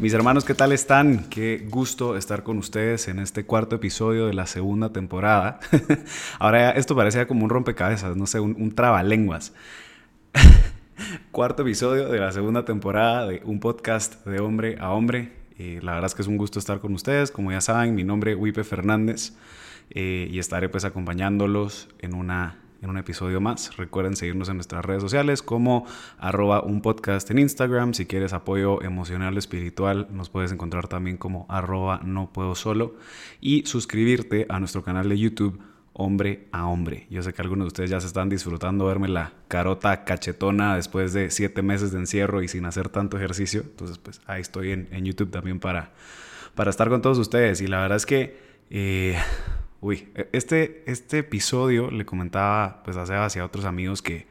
Mis hermanos, ¿qué tal están? Qué gusto estar con ustedes en este cuarto episodio de la segunda temporada. Ahora esto parecía como un rompecabezas, no sé, un, trabalenguas. cuarto episodio de la segunda temporada de un podcast de hombre a hombre. Eh, la verdad es que es un gusto estar con ustedes. Como ya saben, mi nombre es Wipe Fernández eh, y estaré pues acompañándolos en una en un episodio más. Recuerden seguirnos en nuestras redes sociales como arroba un podcast en Instagram. Si quieres apoyo emocional espiritual, nos puedes encontrar también como arroba no puedo solo. Y suscribirte a nuestro canal de YouTube hombre a hombre. Yo sé que algunos de ustedes ya se están disfrutando verme la carota cachetona después de siete meses de encierro y sin hacer tanto ejercicio. Entonces, pues ahí estoy en, en YouTube también para, para estar con todos ustedes. Y la verdad es que... Eh, Uy, e, este, este episodio le comentaba pues hace hacia otros amigos que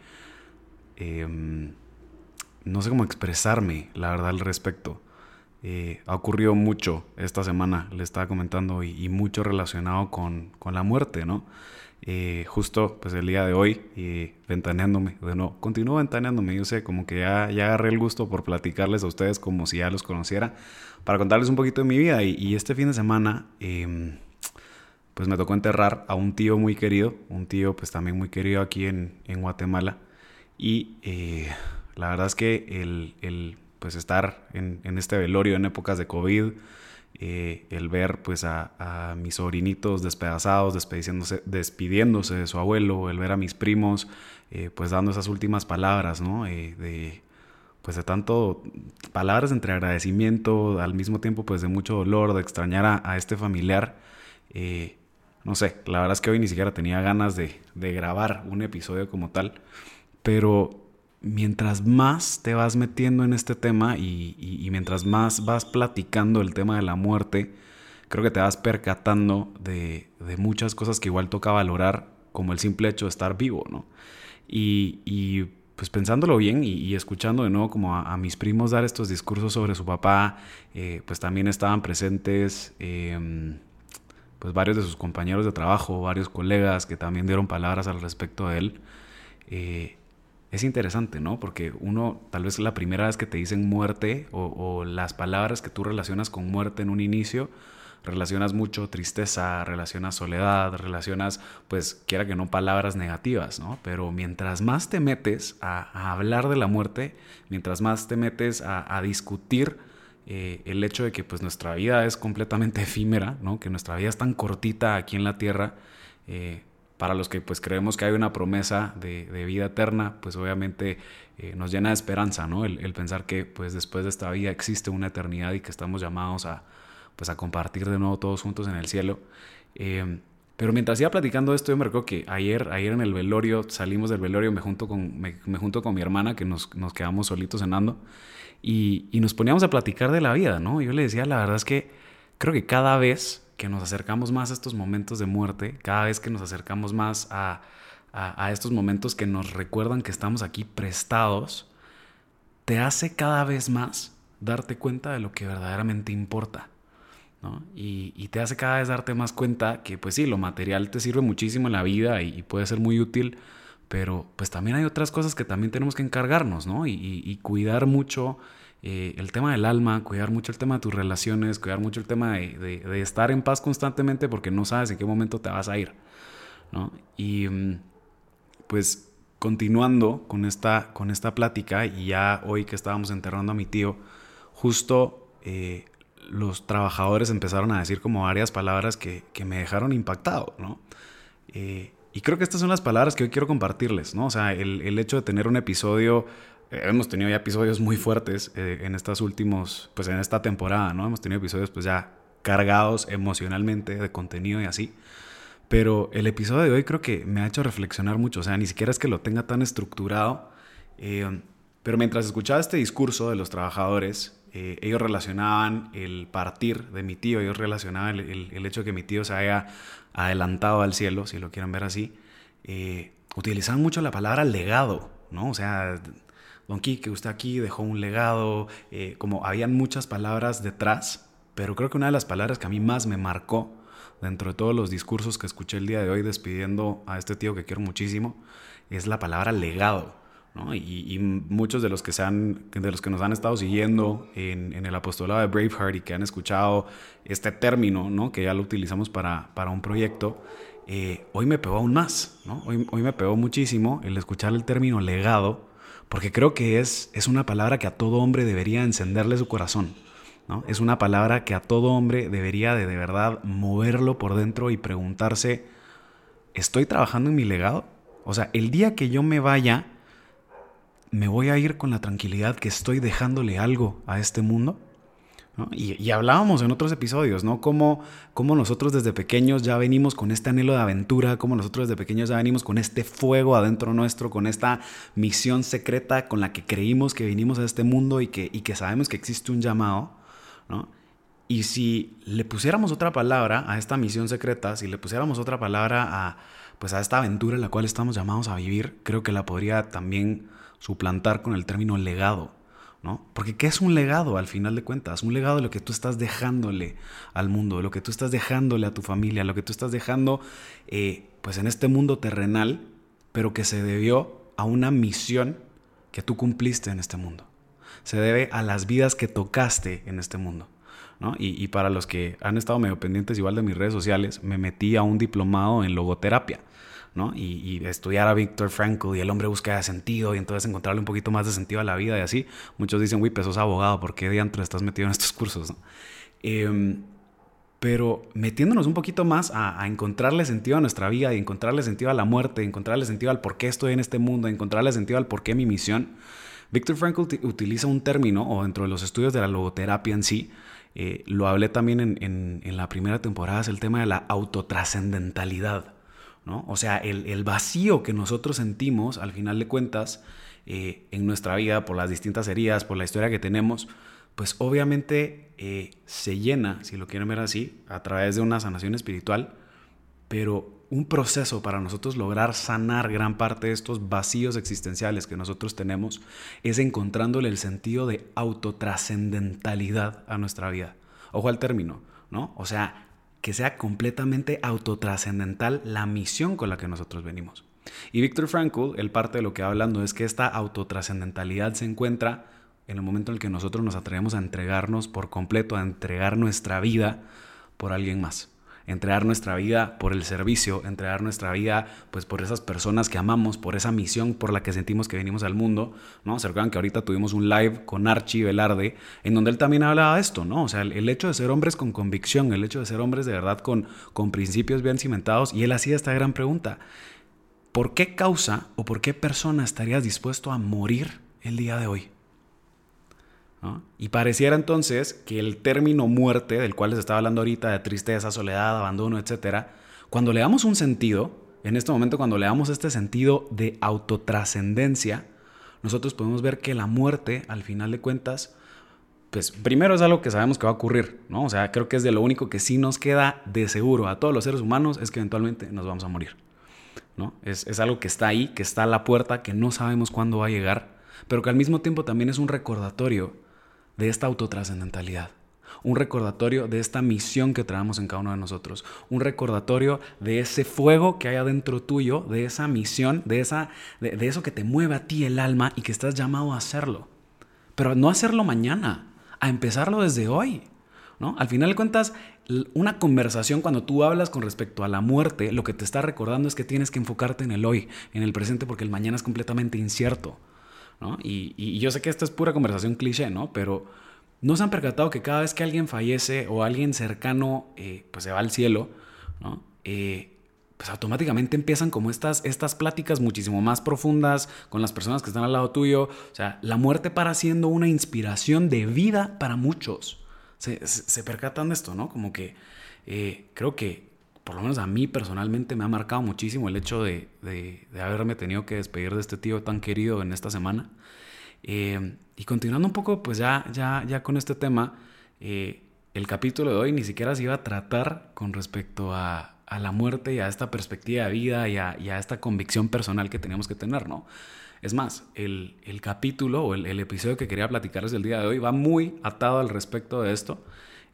em, no sé cómo expresarme, la verdad, al respecto. Eh, ha ocurrido mucho esta semana, le estaba comentando, y, mucho relacionado con, la muerte, ¿no? Eh, justo pues el día de hoy, y ventaneándome, de no, continúo ventaneándome, yo sé, como que ya, ya agarré el gusto por platicarles a ustedes como si ya los conociera, para contarles un poquito de mi vida. Y, y este fin de semana em, pues me tocó enterrar a un tío muy querido, un tío pues también muy querido aquí en, Guatemala. Y eh, la verdad es que el, pues estar en, este velorio en épocas de COVID, eh, el ver pues a, mis sobrinitos despedazados, despidiéndose, despidiéndose de su abuelo, el ver a mis primos eh, pues dando esas últimas palabras, ¿no? de pues de tanto palabras entre agradecimiento, al mismo tiempo pues de mucho dolor, de extrañar a, este familiar, no sé, la verdad es que hoy ni siquiera tenía ganas de, grabar un episodio como tal, pero mientras más te vas metiendo en este tema y, mientras más vas platicando el tema de la muerte, creo que te vas percatando de, muchas cosas que igual toca valorar, como el simple hecho de estar vivo, ¿no? Y, pues pensándolo bien y, escuchando de nuevo como a, mis primos dar estos discursos sobre su papá, eh, pues también estaban presentes em, pues varios de sus compañeros de trabajo, varios colegas que también dieron palabras al respecto de él. Eh, es interesante, ¿no? Porque uno, tal vez la primera vez que te dicen muerte o, las palabras que tú relacionas con muerte en un inicio, relacionas mucho tristeza, relacionas soledad, relacionas, pues, quiera que no, palabras negativas, ¿no? Pero mientras más te metes a, hablar de la muerte, mientras más te metes a, a discutir eh, el hecho de que pues nuestra vida es completamente efímera, ¿no? que nuestra vida es tan cortita aquí en la tierra, eh, para los que pues creemos que hay una promesa de, vida eterna, pues obviamente eh, nos llena de esperanza, ¿no? El, pensar que pues después de esta vida existe una eternidad y que estamos llamados a pues a compartir de nuevo todos juntos en el cielo. Pero mientras iba platicando esto, yo me recuerdo que ayer, ayer en el velorio, salimos del velorio, me junto con, me, junto con mi hermana, que nos, nos quedamos solitos cenando. Y, nos poníamos a platicar de la vida, ¿no? Yo le decía, la verdad es que creo que cada vez que nos acercamos más a estos momentos de muerte, cada vez que nos acercamos más a, estos momentos que nos recuerdan que estamos aquí prestados, te hace cada vez más darte cuenta de lo que verdaderamente importa. ¿No? Y, te hace cada vez darte más cuenta que, pues sí, lo material te sirve muchísimo en la vida y puede ser muy útil, pero pues también hay otras cosas que también tenemos que encargarnos, ¿no? Y, cuidar mucho eh, el tema del alma, cuidar mucho el tema de tus relaciones, cuidar mucho el tema de, estar en paz constantemente porque no sabes en qué momento te vas a ir, ¿no? Y mm, pues continuando con esta, con esta plática y ya hoy que estábamos enterrando a mi tío, justo eh, los trabajadores empezaron a decir como varias palabras que, me dejaron impactado, ¿no? Eh, y creo que estas son las palabras que hoy quiero compartirles, ¿no? O sea, el, hecho de tener un episodio, eh, hemos tenido ya episodios muy fuertes eh, en estas últimos, pues en esta temporada, ¿no? Hemos tenido episodios pues ya cargados emocionalmente de contenido y así. Pero el episodio de hoy creo que me ha hecho reflexionar mucho, o sea, ni siquiera es que lo tenga tan estructurado, pero mientras escuchaba este discurso de los trabajadores, eh, ellos relacionaban el partir de mi tío, ellos relacionaban el, hecho de que mi tío se haya adelantado al cielo, si lo quieren ver así, eh, utilizaban mucho la palabra legado, ¿no? O sea, Don Quique, usted aquí dejó un legado, eh, como habían muchas palabras detrás, pero creo que una de las palabras que a mí más me marcó dentro de todos los discursos que escuché el día de hoy despidiendo a este tío que quiero muchísimo, es la palabra legado. Y, muchos de los, que se de los que nos han estado siguiendo en, el apostolado de Braveheart y que han escuchado este término, ¿no? que ya lo utilizamos para, para un proyecto, eh, hoy me pegó aún más. ¿no? Hoy, hoy me pegó muchísimo el escuchar el término legado, porque creo que es, es una palabra que a todo hombre debería encenderle su corazón. ¿no? Es una palabra que a todo hombre debería de, de verdad moverlo por dentro y preguntarse, ¿estoy trabajando en mi legado? O sea, el día que yo me vaya, me voy a ir con la tranquilidad que estoy dejándole algo a este mundo. Y, hablábamos en otros episodios, ¿no? Cómo, cómo, nosotros desde pequeños ya venimos con este anhelo de aventura, cómo nosotros desde pequeños ya venimos con este fuego adentro nuestro, con esta misión secreta con la que creímos que vinimos a este mundo y que, y que sabemos que existe un llamado, ¿no? Y si le pusiéramos otra palabra a esta misión secreta, si le pusiéramos otra palabra a, pues a esta aventura en la cual estamos llamados a vivir, creo que la podría también suplantar con el término legado. ¿no? Porque ¿qué es un legado al final de cuentas? Un legado de lo que tú estás dejándole al mundo, de lo que tú estás dejándole a tu familia, lo que tú estás dejando eh, pues en este mundo terrenal, pero que se debió a una misión que tú cumpliste en este mundo. Se debe a las vidas que tocaste en este mundo. ¿no? Y, y, para los que han estado medio pendientes igual de mis redes sociales, me metí a un diplomado en logoterapia. Y, estudiar a Víctor Frankl y el hombre busca sentido y entonces encontrarle un poquito más de sentido a la vida y así. Muchos dicen, uy, pues sos abogado, ¿por qué diantro estás metido en estos cursos? Em, pero metiéndonos un poquito más a, encontrarle sentido a nuestra vida y encontrarle sentido a la muerte, encontrarle sentido al por qué estoy en este mundo, encontrarle sentido al por qué mi misión, Víctor Frankl utiliza un término, o dentro de los estudios de la logoterapia en sí, eh, lo hablé también en, en la primera temporada, es el tema de la autotrascendentalidad. O sea, el, vacío que nosotros sentimos, al final de cuentas, eh, en nuestra vida, por las distintas heridas, por la historia que tenemos, pues obviamente eh, se llena, si lo quieren ver así, a través de una sanación espiritual, pero un proceso para nosotros lograr sanar gran parte de estos vacíos existenciales que nosotros tenemos es encontrándole el sentido de autotrascendentalidad a nuestra vida. Ojo al término, ¿no? O sea, que sea completamente autotrascendental la misión con la que nosotros venimos. Y Víctor Frankl, el parte de lo que va hablando es que esta autotrascendentalidad se encuentra en el momento en el que nosotros nos atrevemos a entregarnos por completo, a entregar nuestra vida por alguien más entregar nuestra vida por el servicio, entregar nuestra vida pues por esas personas que amamos, por esa misión por la que sentimos que venimos al mundo, ¿no? Se recuerdan que ahorita tuvimos un live con Archie Velarde en donde él también hablaba de esto, ¿no? O sea, el, hecho de ser hombres con convicción, el hecho de ser hombres de verdad con, con principios bien cimentados y él hacía esta gran pregunta. ¿Por qué causa o por qué persona estarías dispuesto a morir el día de hoy? Y pareciera entonces que el término muerte, del cual les estaba hablando ahorita, de tristeza, soledad, abandono, etc., cuando le damos un sentido, en este momento cuando le damos este sentido de autotrascendencia, nosotros podemos ver que la muerte, al final de cuentas, pues primero es algo que sabemos que va a ocurrir, ¿no? O sea, creo que es de lo único que sí nos queda de seguro a todos los seres humanos es que eventualmente nos vamos a morir, ¿no? Es, es algo que está ahí, que está a la puerta, que no sabemos cuándo va a llegar, pero que al mismo tiempo también es un recordatorio de esta autotrascendentalidad. Un recordatorio de esta misión que traemos en cada uno de nosotros. Un recordatorio de ese fuego que hay adentro tuyo, de esa misión, de, esa, de, eso que te mueve a ti el alma y que estás llamado a hacerlo. Pero no hacerlo mañana, a empezarlo desde hoy. ¿no? Al final de cuentas, una conversación cuando tú hablas con respecto a la muerte, lo que te está recordando es que tienes que enfocarte en el hoy, en el presente, porque el mañana es completamente incierto. Y, yo sé que esto es pura conversación cliché, ¿no? Pero, no se han percatado que cada vez que alguien fallece o alguien cercano eh, pues se va al cielo. Eh, pues automáticamente empiezan como estas, estas pláticas muchísimo más profundas con las personas que están al lado tuyo. O sea, la muerte para siendo una inspiración de vida para muchos. Se, se, percatan de esto, ¿no? Como que eh, creo que, por lo menos a mí personalmente, me ha marcado muchísimo el hecho de, de, haberme tenido que despedir de este tío tan querido en esta semana. Eh, y continuando un poco, pues ya, ya, ya con este tema, eh, el capítulo de hoy ni siquiera se iba a tratar con respecto a, a la muerte y a esta perspectiva de vida y a, esta convicción personal que tenemos que tener, ¿no? Es más, el, capítulo o el, episodio que quería platicarles el día de hoy va muy atado al respecto de esto.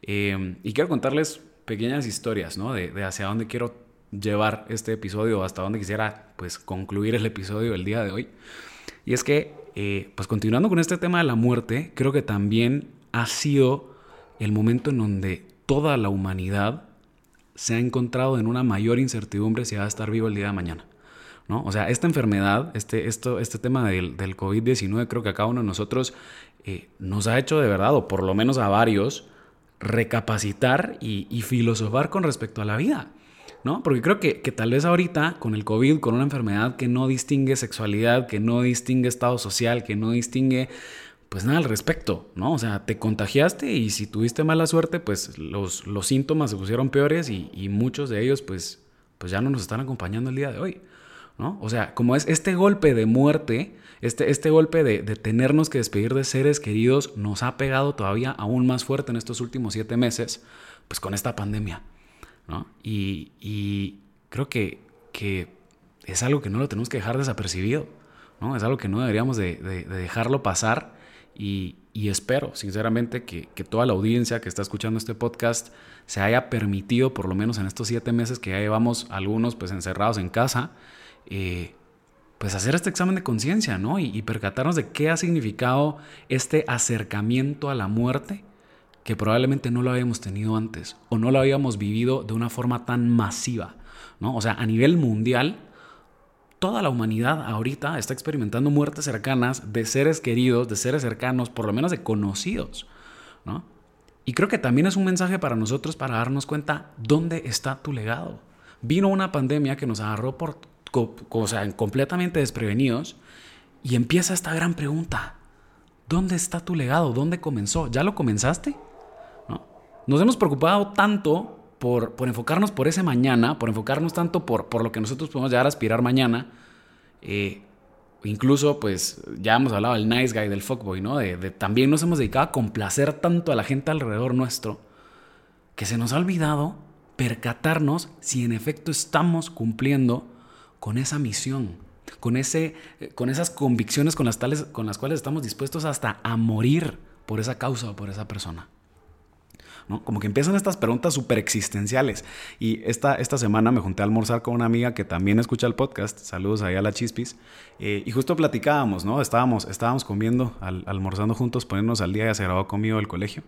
Eh, y quiero contarles pequeñas historias, ¿no? De, hacia dónde quiero llevar este episodio, hasta dónde quisiera, pues, concluir el episodio el día de hoy. Y es que, eh, pues, continuando con este tema de la muerte, creo que también ha sido el momento en donde toda la humanidad se ha encontrado en una mayor incertidumbre si va a estar vivo el día de mañana. ¿no? O sea, esta enfermedad, este, esto, este tema del, del COVID-19, creo que a cada uno de nosotros eh, nos ha hecho de verdad, o por lo menos a varios, recapacitar y, filosofar con respecto a la vida. ¿no? Porque creo que, que, tal vez ahorita, con el COVID, con una enfermedad que no distingue sexualidad, que no distingue estado social, que no distingue pues nada al respecto, ¿no? O sea, te contagiaste y si tuviste mala suerte, pues los, los síntomas se pusieron peores y, muchos de ellos, pues, pues ya no nos están acompañando el día de hoy, ¿no? O sea, como es este golpe de muerte, este, este golpe de, tenernos que despedir de seres queridos, nos ha pegado todavía aún más fuerte en estos últimos siete meses, pues con esta pandemia, ¿no? Y, creo que, que es algo que no lo tenemos que dejar desapercibido, ¿no? Es algo que no deberíamos de dejarlo pasar y, espero, sinceramente, que, toda la audiencia que está escuchando este podcast se haya permitido, por lo menos en estos siete meses que ya llevamos algunos pues encerrados en casa, eh, pues hacer este examen de conciencia, ¿no? Y, percatarnos de qué ha significado este acercamiento a la muerte que probablemente no lo habíamos tenido antes o no lo habíamos vivido de una forma tan masiva, ¿no? O sea, a nivel mundial, toda la humanidad ahorita está experimentando muertes cercanas de seres queridos, de seres cercanos, por lo menos de conocidos, ¿no? Y creo que también es un mensaje para nosotros para darnos cuenta dónde está tu legado. Vino una pandemia que nos agarró por, o sea, completamente desprevenidos y empieza esta gran pregunta. ¿Dónde está tu legado? ¿Dónde comenzó? ¿Ya lo comenzaste? ¿No? Nos hemos preocupado tanto por, enfocarnos por ese mañana, por enfocarnos tanto por, por lo que nosotros podemos llegar a aspirar mañana. Eh, incluso, pues, ya hemos hablado del nice guy, del fuckboy, ¿no? De, también nos hemos dedicado a complacer tanto a la gente alrededor nuestro que se nos ha olvidado percatarnos si en efecto estamos cumpliendo con esa misión, con, ese, con esas convicciones con las, tales, con las cuales estamos dispuestos hasta a morir por esa causa o por esa persona. Como que empiezan estas preguntas súper existenciales. Y esta, esta semana me junté a almorzar con una amiga que también escucha el podcast. Saludos ahí a la Chispis. Eh, y justo platicábamos, ¿no? Estábamos, estábamos comiendo, almorzando juntos, poniéndonos al día. Ya se grabó conmigo el colegio.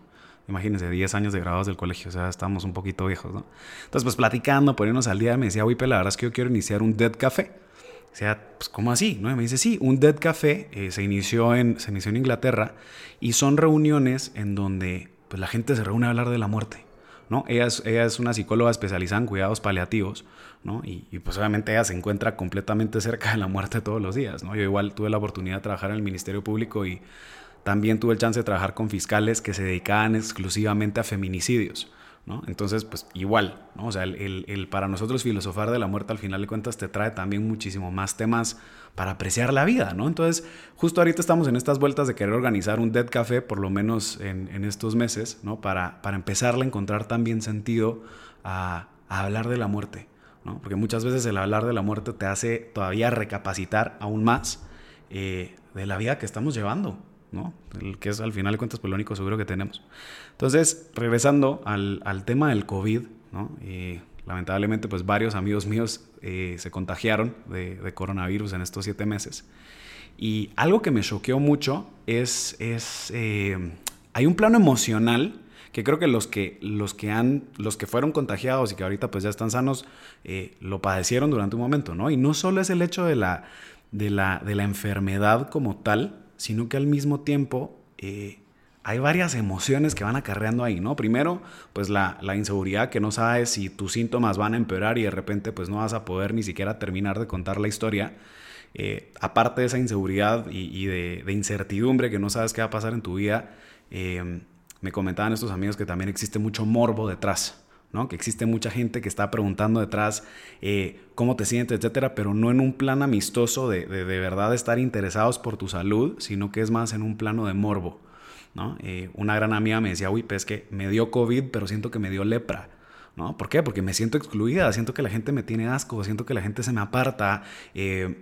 Imagínense, 10 años de grabados del colegio, o sea, estamos un poquito viejos, ¿no? Entonces, pues platicando, poniéndonos al día, me decía, Wipe, la verdad es que yo quiero iniciar un Dead Café. O sea, pues, ¿cómo así? ¿No? Y me dice, sí, un Dead Café eh, se, inició en, se inició en Inglaterra y son reuniones en donde pues la gente se reúne a hablar de la muerte. ¿no? Ella, es, ella es una psicóloga especializada en cuidados paliativos, ¿no? Y, pues obviamente ella se encuentra completamente cerca de la muerte todos los días, ¿no? Yo igual tuve la oportunidad de trabajar en el Ministerio Público y también tuve el chance de trabajar con fiscales que se dedicaban exclusivamente a feminicidios. Entonces, pues igual, ¿no? O sea, el, para nosotros filosofar de la muerte al final de cuentas te trae también muchísimo más temas para apreciar la vida, ¿no? Entonces, justo ahorita estamos en estas vueltas de querer organizar un Dead Café, por lo menos en, estos meses, ¿no? Para, para empezar a encontrar también sentido a, hablar de la muerte, ¿no? Porque muchas veces el hablar de la muerte te hace todavía recapacitar aún más eh, de la vida que estamos llevando, ¿no? El que es al final de cuentas pues, lo único seguro que tenemos. Entonces, regresando al, tema del COVID, ¿no? lamentablemente pues varios amigos míos eh, se contagiaron de, coronavirus en estos siete meses. Y algo que me choqueó mucho es, es eh, hay un plano emocional que creo que los que, los que, han, los que fueron contagiados y que ahorita pues ya están sanos, eh, lo padecieron durante un momento, ¿no? Y no solo es el hecho de la, de la, de la enfermedad como tal, sino que al mismo tiempo hay varias emociones que van acarreando ahí, ¿no? Primero, pues la, inseguridad que no sabes si tus síntomas van a empeorar y de repente pues no vas a poder ni siquiera terminar de contar la historia. Eh, aparte de esa inseguridad y, de, incertidumbre que no sabes qué va a pasar en tu vida, eh, me comentaban estos amigos que también existe mucho morbo detrás. Que existe mucha gente que está preguntando detrás eh, cómo te sientes, etcétera, pero no en un plan amistoso de, de, verdad estar interesados por tu salud, sino que es más en un plano de morbo, ¿no? Eh, una gran amiga me decía, uy, pues que me dio COVID, pero siento que me dio lepra. ¿No? ¿Por qué? Porque me siento excluida, siento que la gente me tiene asco, siento que la gente se me aparta. Eh,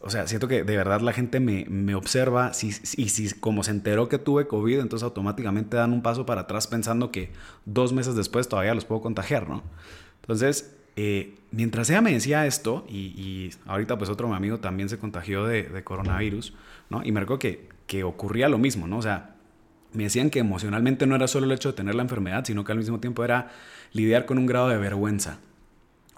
o sea, siento que de verdad la gente me, observa y si, como se enteró que tuve COVID, entonces automáticamente dan un paso para atrás pensando que dos meses después todavía los puedo contagiar, ¿no? Entonces, eh, mientras ella me decía esto, y, ahorita pues otro amigo también se contagió de, coronavirus, ¿no? Y me recuerdo que, que ocurría lo mismo, ¿no? O sea, me decían que emocionalmente no era solo el hecho de tener la enfermedad, sino que al mismo tiempo era lidiar con un grado de vergüenza.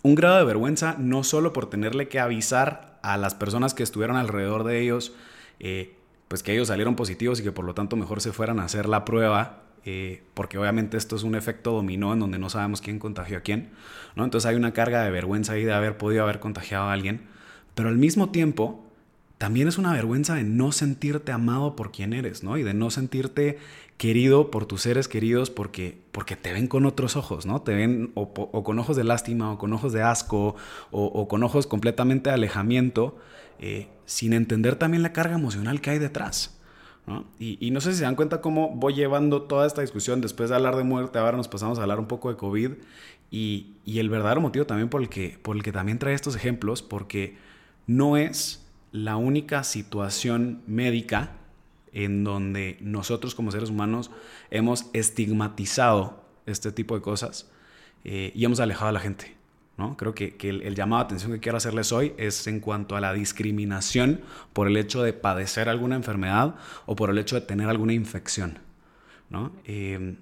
Un grado de vergüenza no solo por tenerle que avisar a las personas que estuvieron alrededor de ellos, eh, pues que ellos salieron positivos y que por lo tanto mejor se fueran a hacer la prueba, eh, porque obviamente esto es un efecto dominó en donde no sabemos quién contagió a quién, ¿no? Entonces hay una carga de vergüenza ahí de haber podido haber contagiado a alguien, pero al mismo tiempo también es una vergüenza de no sentirte amado por quien eres, ¿no? Y de no sentirte querido por tus seres queridos porque, porque te ven con otros ojos, ¿no? Te ven o, con ojos de lástima o con ojos de asco o, con ojos completamente de alejamiento, eh, sin entender también la carga emocional que hay detrás. Y, no sé si se dan cuenta cómo voy llevando toda esta discusión después de hablar de muerte, ahora nos pasamos a hablar un poco de COVID y, y el verdadero motivo también por el, que, por el que también trae estos ejemplos, porque no es la única situación médica en donde nosotros como seres humanos hemos estigmatizado este tipo de cosas eh, y hemos alejado a la gente. ¿no? Creo que, el, llamado de atención que quiero hacerles hoy es en cuanto a la discriminación por el hecho de padecer alguna enfermedad o por el hecho de tener alguna infección. ¿no? Eh,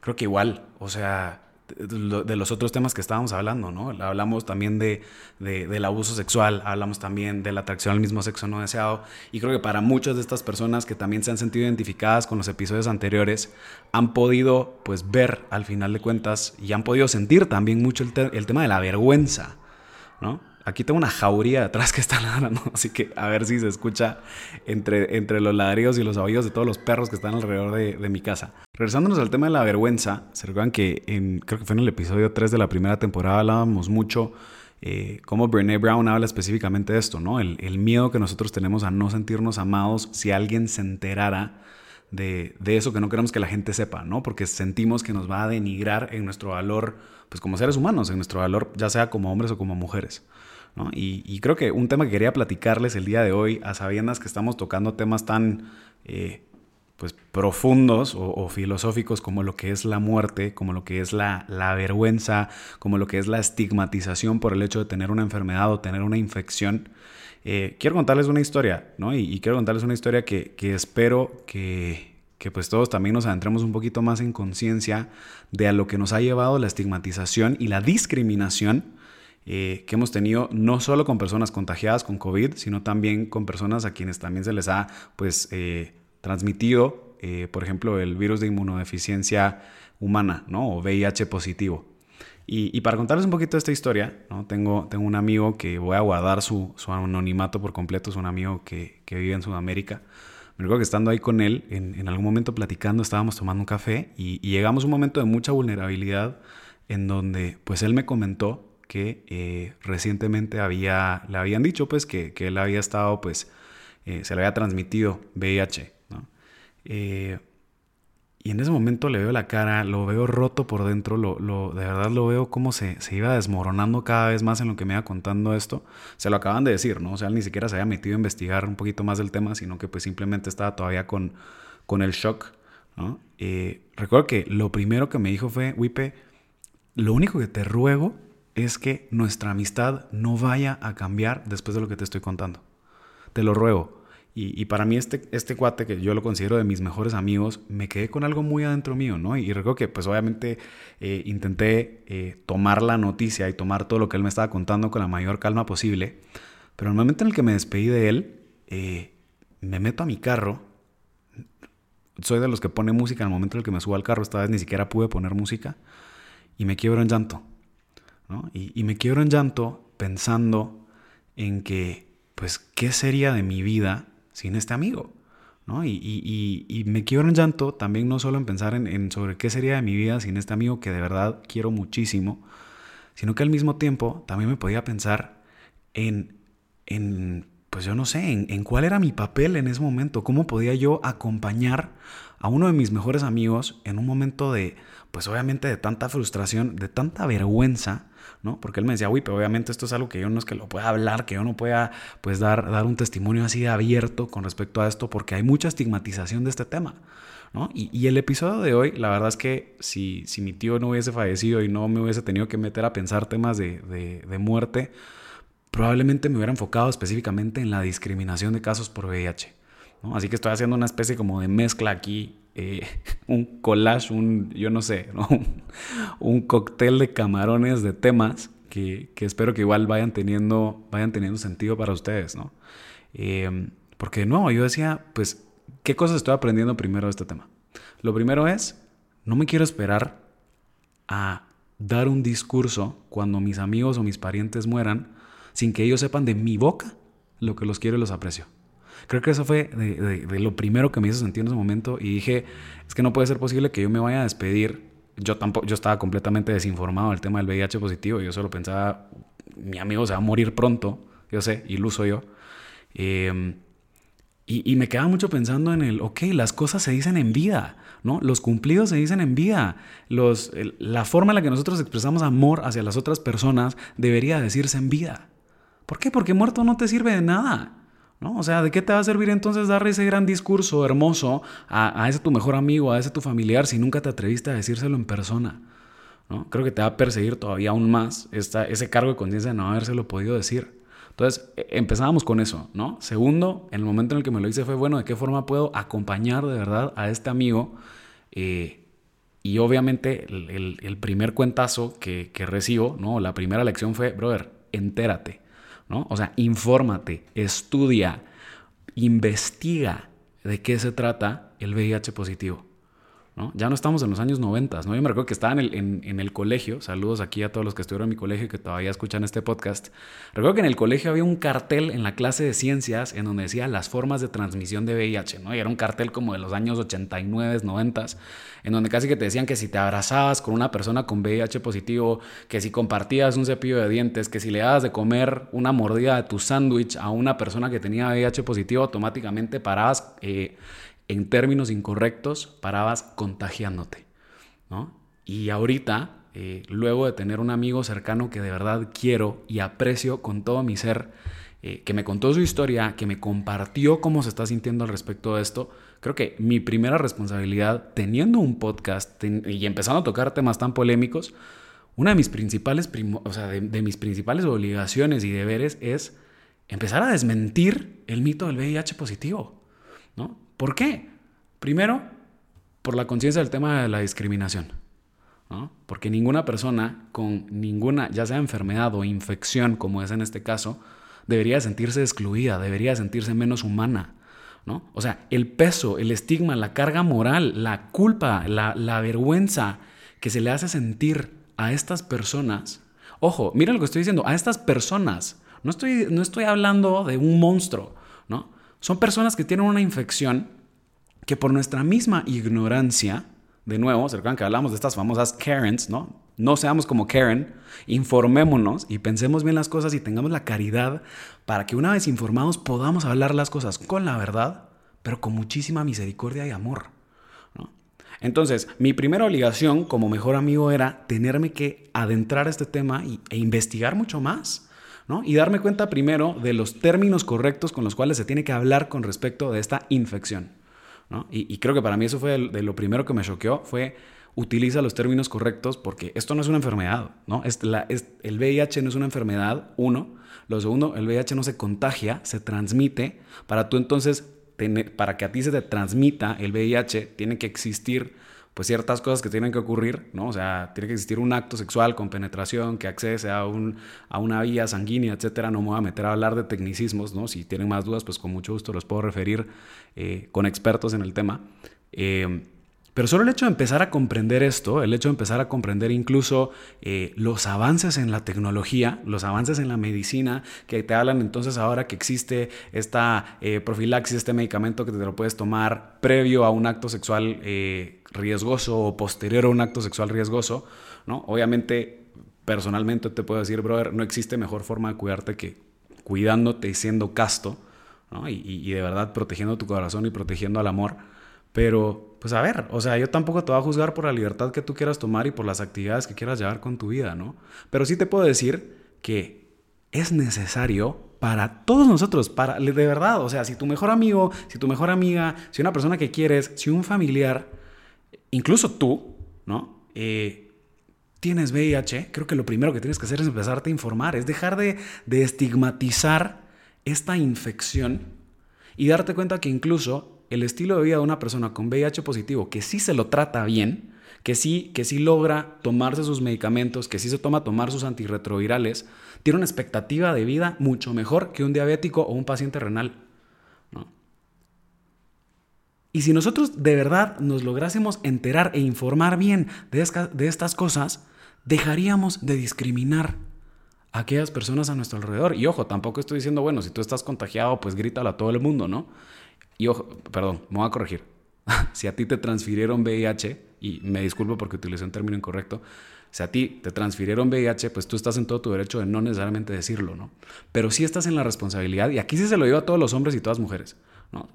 creo que igual, o sea, de los otros temas que estábamos hablando, ¿no? Hablamos también de, del abuso sexual, hablamos también de la atracción al mismo sexo no deseado, y creo que para muchas de estas personas que también se han sentido identificadas con los episodios anteriores, han podido, pues, ver al final de cuentas y han podido sentir también mucho el, el tema de la vergüenza, ¿no? Aquí tengo una jauría detrás que está ladrando, así que a ver si se escucha entre, entre los ladrillos y los aullidos de todos los perros que están alrededor de, mi casa. Regresándonos al tema de la vergüenza, se recuerdan que creo que fue en el episodio 3 de la primera temporada hablábamos mucho eh, cómo Brené Brown habla específicamente de esto, ¿no? El, el, miedo que nosotros tenemos a no sentirnos amados si alguien se enterara de, de, eso que no queremos que la gente sepa, ¿no? Porque sentimos que nos va a denigrar en nuestro valor, pues como seres humanos, en nuestro valor, ya sea como hombres o como mujeres. Y, creo que un tema que quería platicarles el día de hoy, a sabiendas que estamos tocando temas tan eh, pues, profundos o, filosóficos como lo que es la muerte, como lo que es la, vergüenza, como lo que es la estigmatización por el hecho de tener una enfermedad o tener una infección. Eh, quiero contarles una historia, ¿no? Y, quiero contarles una historia que, espero que, que pues todos también nos adentremos un poquito más en conciencia de a lo que nos ha llevado la estigmatización y la discriminación eh, que hemos tenido no solo con personas contagiadas con COVID, sino también con personas a quienes también se les ha pues, eh, transmitido, eh, por ejemplo, el virus de inmunodeficiencia humana ¿no? o VIH positivo. Y, para contarles un poquito de esta historia, ¿no? tengo, tengo un amigo que voy a guardar su, su anonimato por completo, es un amigo que, que, vive en Sudamérica. Me recuerdo que estando ahí con él, en, en algún momento platicando, estábamos tomando un café y, y, llegamos a un momento de mucha vulnerabilidad en donde pues él me comentó que eh, recientemente había, le habían dicho pues que, que él había estado pues, eh, se le había transmitido VIH. Eh, y en ese momento le veo la cara, lo veo roto por dentro, lo, lo, de verdad lo veo como se, se, iba desmoronando cada vez más en lo que me iba contando esto. Se lo acaban de decir, ¿no? O sea, él ni siquiera se había metido a investigar un poquito más del tema, sino que pues simplemente estaba todavía con, con el shock, ¿no? recuerdo que lo primero que me dijo fue, Wipe, lo único que te ruego es que nuestra amistad no vaya a cambiar después de lo que te estoy contando. Te lo ruego. Y, para mí este, este cuate, que yo lo considero de mis mejores amigos, me quedé con algo muy adentro mío, ¿no? Y recuerdo que pues obviamente eh, intenté eh, tomar la noticia y tomar todo lo que él me estaba contando con la mayor calma posible. Pero el momento en el que me despedí de él, eh, me meto a mi carro, soy de los que pone música en el momento en el que me subo al carro. Esta vez ni siquiera pude poner música. Y me quiebro en llanto. Y, me quiebro en llanto pensando en que, pues, ¿qué sería de mi vida sin este amigo? ¿no? Y, y, y, me quiebro en llanto también no solo en pensar en, en, sobre qué sería de mi vida sin este amigo que de verdad quiero muchísimo, sino que al mismo tiempo también me podía pensar en, en pues yo no sé, en, en cuál era mi papel en ese momento, cómo podía yo acompañar a uno de mis mejores amigos en un momento de, pues obviamente de tanta frustración, de tanta vergüenza, ¿no? Porque él me decía, uy, pero obviamente esto es algo que yo no es que lo pueda hablar, que yo no pueda, pues, dar, dar un testimonio así de abierto con respecto a esto, porque hay mucha estigmatización de este tema, ¿no? Y, y el episodio de hoy, la verdad es que si, si, mi tío no hubiese fallecido y no me hubiese tenido que meter a pensar temas de, de, muerte, probablemente me hubiera enfocado específicamente en la discriminación de casos por VIH. ¿no? Así que estoy haciendo una especie como de mezcla aquí eh, un collage, un, yo no sé, un cóctel de camarones de temas que, que, espero que igual vayan teniendo, vayan teniendo sentido para ustedes, ¿no? Eh, porque no, yo decía, pues, ¿qué cosas estoy aprendiendo primero de este tema? Lo primero es, no me quiero esperar a dar un discurso cuando mis amigos o mis parientes mueran sin que ellos sepan de mi boca lo que los quiero y los aprecio. Creo que eso fue de, lo primero que me hizo sentir en ese momento y dije, es que no puede ser posible que yo me vaya a despedir. Yo tampoco, yo estaba completamente desinformado del tema del VIH positivo. Yo solo pensaba, mi amigo se va a morir pronto, yo sé, iluso yo. Eh, y, me quedaba mucho pensando en el, ok, las cosas se dicen en vida, ¿no? Los cumplidos se dicen en vida. Los, la forma en la que nosotros expresamos amor hacia las otras personas debería decirse en vida. ¿Por qué? Porque muerto no te sirve de nada. ¿No? O sea, ¿de qué te va a servir entonces darle ese gran discurso hermoso a, a, ese tu mejor amigo, a ese tu familiar, si nunca te atreviste a decírselo en persona? ¿no? Creo que te va a perseguir todavía aún más ese cargo de conciencia de no habérselo podido decir. Entonces, e, empezábamos con eso, ¿no? Segundo, en el momento en el que me lo hice fue, bueno, ¿de qué forma puedo acompañar de verdad a este amigo? Eh, y obviamente el, el, el, primer cuentazo que, que recibo, ¿no? La primera lección fue, brother, entérate. ¿No? O sea, infórmate, estudia, investiga de qué se trata el VIH positivo. Ya no estamos en los años 90, ¿no? Yo me recuerdo que estaba en el, en, en el, colegio, saludos aquí a todos los que estuvieron en mi colegio y que todavía escuchan este podcast. Recuerdo que en el colegio había un cartel en la clase de ciencias en donde decía las formas de transmisión de VIH, ¿no? Y era un cartel como de los años 89, 90, en donde casi que te decían que si te abrazabas con una persona con VIH positivo, que si compartías un cepillo de dientes, que si le dabas de comer una mordida de tu sándwich a una persona que tenía VIH positivo, automáticamente parabas... Eh, en términos incorrectos, parabas contagiándote. ¿no? Y ahorita, eh, luego de tener un amigo cercano que de verdad quiero y aprecio con todo mi ser, eh, que me contó su historia, que me compartió cómo se está sintiendo al respecto de esto, creo que mi primera responsabilidad teniendo un podcast y empezando a tocar temas tan polémicos, una de mis principales, o sea, de mis principales obligaciones y deberes es empezar a desmentir el mito del VIH positivo. ¿Por qué? Primero, por la conciencia del tema de la discriminación. ¿no? Porque ninguna persona con ninguna, ya sea enfermedad o infección, como es en este caso, debería sentirse excluida, debería sentirse menos humana. ¿no? O sea, el peso, el estigma, la carga moral, la culpa, la, la vergüenza que se le hace sentir a estas personas. Ojo, mira lo que estoy diciendo, a estas personas. No estoy, no estoy hablando de un monstruo, ¿no? Son personas que tienen una infección que por nuestra misma ignorancia, de nuevo, se recuerdan que hablamos de estas famosas Karens, ¿no? No seamos como Karen, informémonos y pensemos bien las cosas y tengamos la caridad para que una vez informados podamos hablar las cosas con la verdad, pero con muchísima misericordia y amor. Entonces, mi primera obligación como mejor amigo era tenerme que adentrar a este tema y, e investigar mucho más. Y darme cuenta primero de los términos correctos con los cuales se tiene que hablar con respecto de esta infección. Y, creo que para mí eso fue de, lo primero que me choqueó, fue utiliza los términos correctos porque esto no es una enfermedad, ¿no? Es el VIH no es una enfermedad, uno. Lo segundo, el VIH no se contagia, se transmite. Para tú entonces, para que a ti se te transmita el VIH, tiene que existir pues ciertas cosas que tienen que ocurrir, ¿no? O sea, tiene que existir un acto sexual con penetración que accese a, un, a una vía sanguínea, etcétera. No me voy a meter a hablar de tecnicismos, ¿no? Si tienen más dudas, pues con mucho gusto los puedo referir eh, con expertos en el tema. Eh, pero solo el hecho de empezar a comprender esto, el hecho de empezar a comprender incluso eh, los avances en la tecnología, los avances en la medicina, que te hablan entonces ahora que existe esta eh, profilaxis, este medicamento que te lo puedes tomar previo a un acto sexual eh, riesgoso o posterior a un acto sexual riesgoso, ¿no? Obviamente, personalmente te puedo decir, brother, no existe mejor forma de cuidarte que cuidándote y siendo casto, ¿no? y, y de verdad protegiendo tu corazón y protegiendo al amor. Pero, pues a ver, o sea, yo tampoco te voy a juzgar por la libertad que tú quieras tomar y por las actividades que quieras llevar con tu vida, ¿no? Pero sí te puedo decir que es necesario para todos nosotros, para de verdad, o sea, si tu mejor amigo, si tu mejor amiga, si una persona que quieres, si un familiar, incluso tú, ¿no? Eh, tienes VIH, creo que lo primero que tienes que hacer es empezarte a informar, es dejar de, de estigmatizar esta infección y darte cuenta que incluso el estilo de vida de una persona con VIH positivo que sí se lo trata bien, que sí, que sí logra tomarse sus medicamentos, que sí se toma tomar sus antirretrovirales, tiene una expectativa de vida mucho mejor que un diabético o un paciente renal. Y si nosotros de verdad nos lográsemos enterar e informar bien de, de estas cosas, dejaríamos de discriminar a aquellas personas a nuestro alrededor. Y ojo, tampoco estoy diciendo, bueno, si tú estás contagiado, pues grítalo a todo el mundo, ¿no? Y ojo, perdón, me voy a corregir. si a ti te transfirieron VIH, y me disculpo porque utilicé un término incorrecto, si a ti te transfirieron VIH, pues tú estás en todo tu derecho de no necesariamente decirlo, ¿no? Pero sí estás en la responsabilidad, y aquí sí se lo digo a todos los hombres y todas mujeres, ¿no?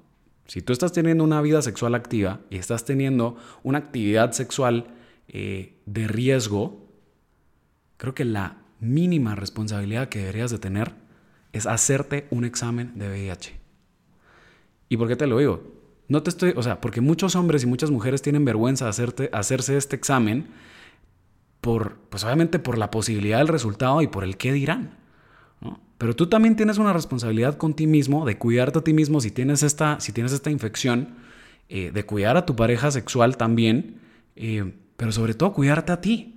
Si tú estás teniendo una vida sexual activa y estás teniendo una actividad sexual eh, de riesgo, creo que la mínima responsabilidad que deberías de tener es hacerte un examen de VIH. ¿Y por qué te lo digo? No te estoy, o sea, porque muchos hombres y muchas mujeres tienen vergüenza de hacerte, hacerse este examen por, pues obviamente por la posibilidad del resultado y por el qué dirán. Pero tú también tienes una responsabilidad con ti mismo de cuidarte a ti mismo si tienes esta, si tienes esta infección, eh, de cuidar a tu pareja sexual también, eh, pero sobre todo cuidarte a ti.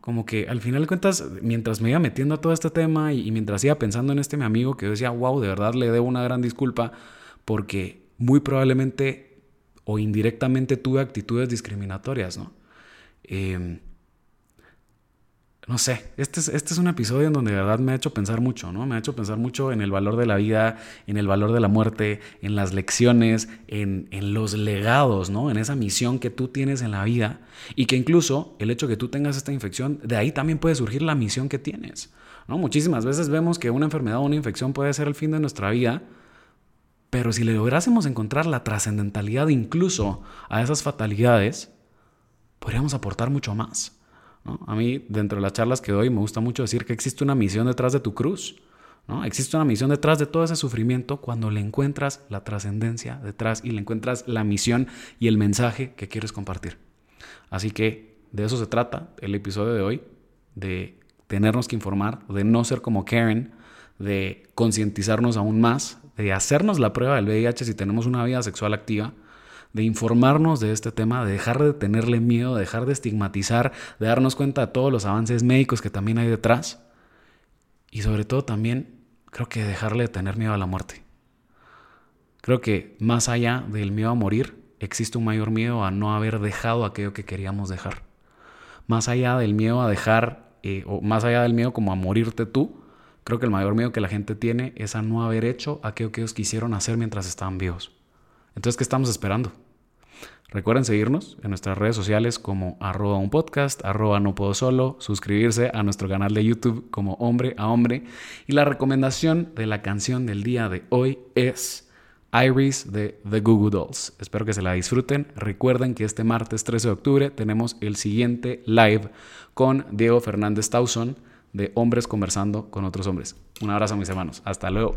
Como que al final de cuentas, mientras me iba metiendo a todo este tema y, y mientras iba pensando en este mi amigo que yo decía, wow, de verdad le debo una gran disculpa, porque muy probablemente o indirectamente tuve actitudes discriminatorias, ¿no? Em, no sé, este es, este es un episodio en donde de verdad me ha hecho pensar mucho, ¿no? Me ha hecho pensar mucho en el valor de la vida, en el valor de la muerte, en las lecciones, en, en los legados, ¿no? En esa misión que tú tienes en la vida y que incluso el hecho que tú tengas esta infección, de ahí también puede surgir la misión que tienes, ¿no? Muchísimas veces vemos que una enfermedad o una infección puede ser el fin de nuestra vida, pero si le lográsemos encontrar la trascendentalidad incluso a esas fatalidades, podríamos aportar mucho más. A mí, dentro de las charlas que doy, me gusta mucho decir que existe una misión detrás de tu cruz. ¿no? Existe una misión detrás de todo ese sufrimiento cuando le encuentras la trascendencia detrás y le encuentras la misión y el mensaje que quieres compartir. Así que de eso se trata el episodio de hoy, de tenernos que informar, de no ser como Karen, de concientizarnos aún más, de hacernos la prueba del VIH si tenemos una vida sexual activa, de informarnos de este tema, de dejar de tenerle miedo, de dejar de estigmatizar, de darnos cuenta de todos los avances médicos que también hay detrás y sobre todo también creo que dejarle de tener miedo a la muerte. Creo que más allá del miedo a morir, existe un mayor miedo a no haber dejado aquello que queríamos dejar. Más allá del miedo a dejar, eh, o más allá del miedo como a morirte tú, Creo que el mayor miedo que la gente tiene es a no haber hecho aquello que ellos quisieron hacer mientras estaban vivos. Entonces, ¿qué estamos esperando? Recuerden seguirnos en nuestras redes sociales como arroba un podcast, arroba no puedo solo, suscribirse a nuestro canal de YouTube como hombre a hombre. Y la recomendación de la canción del día de hoy es Iris de The Google Dolls. Espero que se la disfruten. Recuerden que este martes 13 de octubre tenemos el siguiente live con Diego Fernández Tauson de hombres conversando con otros hombres. Un abrazo mis hermanos. Hasta luego.